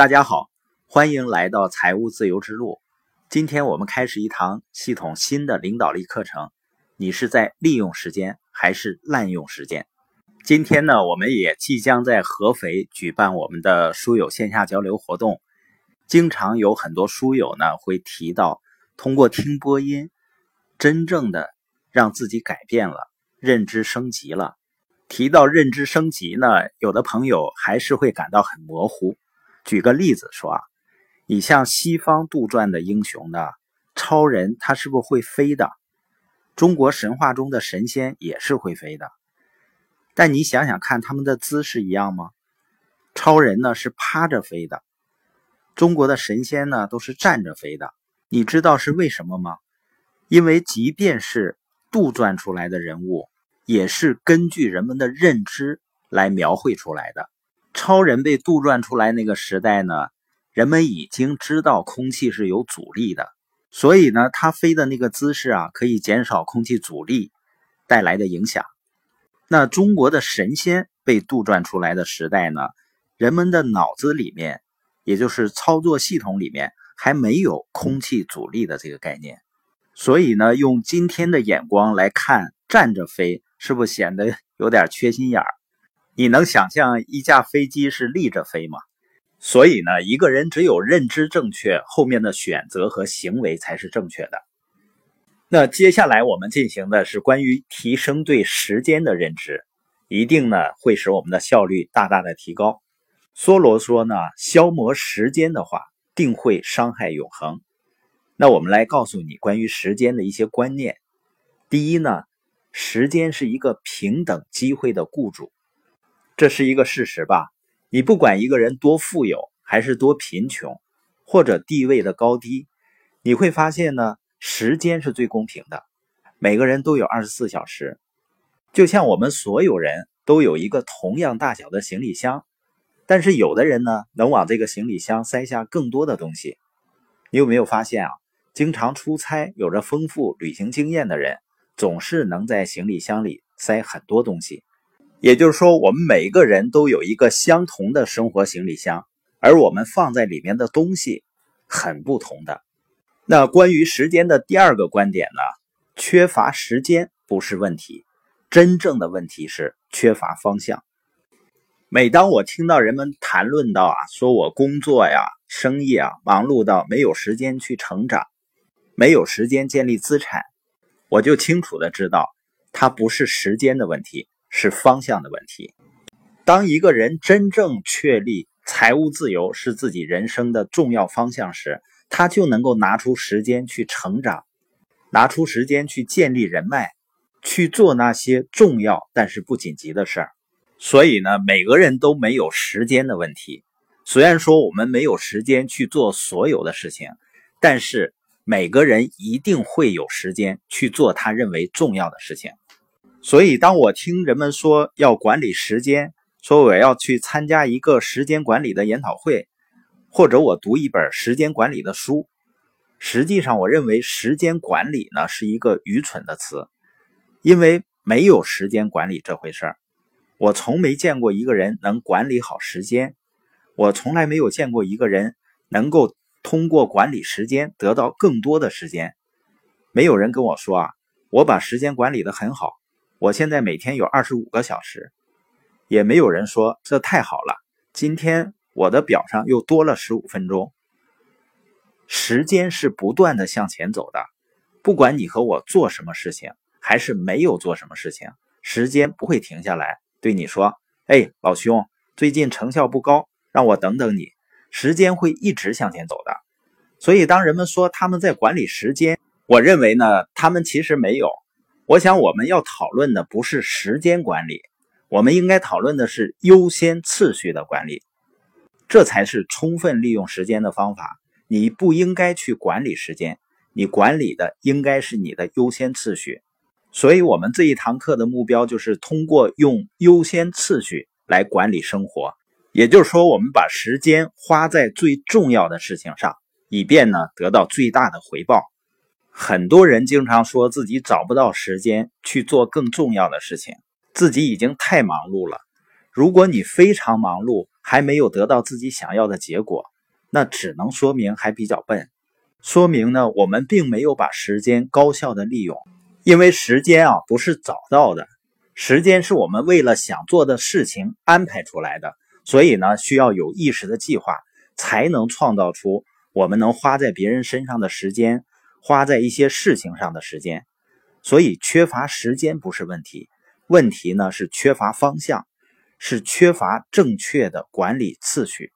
大家好，欢迎来到财务自由之路。今天我们开始一堂系统新的领导力课程。你是在利用时间还是滥用时间？今天呢，我们也即将在合肥举办我们的书友线下交流活动。经常有很多书友呢会提到，通过听播音，真正的让自己改变了，认知升级了。提到认知升级呢，有的朋友还是会感到很模糊。举个例子说啊，你像西方杜撰的英雄呢，超人他是不是会飞的？中国神话中的神仙也是会飞的，但你想想看，他们的姿势一样吗？超人呢是趴着飞的，中国的神仙呢都是站着飞的。你知道是为什么吗？因为即便是杜撰出来的人物，也是根据人们的认知来描绘出来的。超人被杜撰出来那个时代呢，人们已经知道空气是有阻力的，所以呢，他飞的那个姿势啊，可以减少空气阻力带来的影响。那中国的神仙被杜撰出来的时代呢，人们的脑子里面，也就是操作系统里面还没有空气阻力的这个概念，所以呢，用今天的眼光来看，站着飞是不是显得有点缺心眼儿？你能想象一架飞机是立着飞吗？所以呢，一个人只有认知正确，后面的选择和行为才是正确的。那接下来我们进行的是关于提升对时间的认知，一定呢会使我们的效率大大的提高。梭罗说呢，消磨时间的话，定会伤害永恒。那我们来告诉你关于时间的一些观念。第一呢，时间是一个平等机会的雇主。这是一个事实吧？你不管一个人多富有，还是多贫穷，或者地位的高低，你会发现呢，时间是最公平的。每个人都有二十四小时，就像我们所有人都有一个同样大小的行李箱，但是有的人呢，能往这个行李箱塞下更多的东西。你有没有发现啊？经常出差、有着丰富旅行经验的人，总是能在行李箱里塞很多东西。也就是说，我们每个人都有一个相同的生活行李箱，而我们放在里面的东西很不同的。那关于时间的第二个观点呢？缺乏时间不是问题，真正的问题是缺乏方向。每当我听到人们谈论到啊，说我工作呀、生意啊忙碌到没有时间去成长，没有时间建立资产，我就清楚的知道，它不是时间的问题。是方向的问题。当一个人真正确立财务自由是自己人生的重要方向时，他就能够拿出时间去成长，拿出时间去建立人脉，去做那些重要但是不紧急的事儿。所以呢，每个人都没有时间的问题。虽然说我们没有时间去做所有的事情，但是每个人一定会有时间去做他认为重要的事情。所以，当我听人们说要管理时间，说我要去参加一个时间管理的研讨会，或者我读一本时间管理的书，实际上，我认为时间管理呢是一个愚蠢的词，因为没有时间管理这回事儿。我从没见过一个人能管理好时间，我从来没有见过一个人能够通过管理时间得到更多的时间。没有人跟我说啊，我把时间管理的很好。我现在每天有二十五个小时，也没有人说这太好了。今天我的表上又多了十五分钟。时间是不断的向前走的，不管你和我做什么事情，还是没有做什么事情，时间不会停下来对你说：“哎，老兄，最近成效不高，让我等等你。”时间会一直向前走的。所以，当人们说他们在管理时间，我认为呢，他们其实没有。我想我们要讨论的不是时间管理，我们应该讨论的是优先次序的管理，这才是充分利用时间的方法。你不应该去管理时间，你管理的应该是你的优先次序。所以，我们这一堂课的目标就是通过用优先次序来管理生活，也就是说，我们把时间花在最重要的事情上，以便呢得到最大的回报。很多人经常说自己找不到时间去做更重要的事情，自己已经太忙碌了。如果你非常忙碌，还没有得到自己想要的结果，那只能说明还比较笨，说明呢我们并没有把时间高效的利用。因为时间啊不是找到的，时间是我们为了想做的事情安排出来的，所以呢需要有意识的计划，才能创造出我们能花在别人身上的时间，花在一些事情上的时间。所以缺乏时间不是问题，问题呢是缺乏方向，是缺乏正确的管理次序。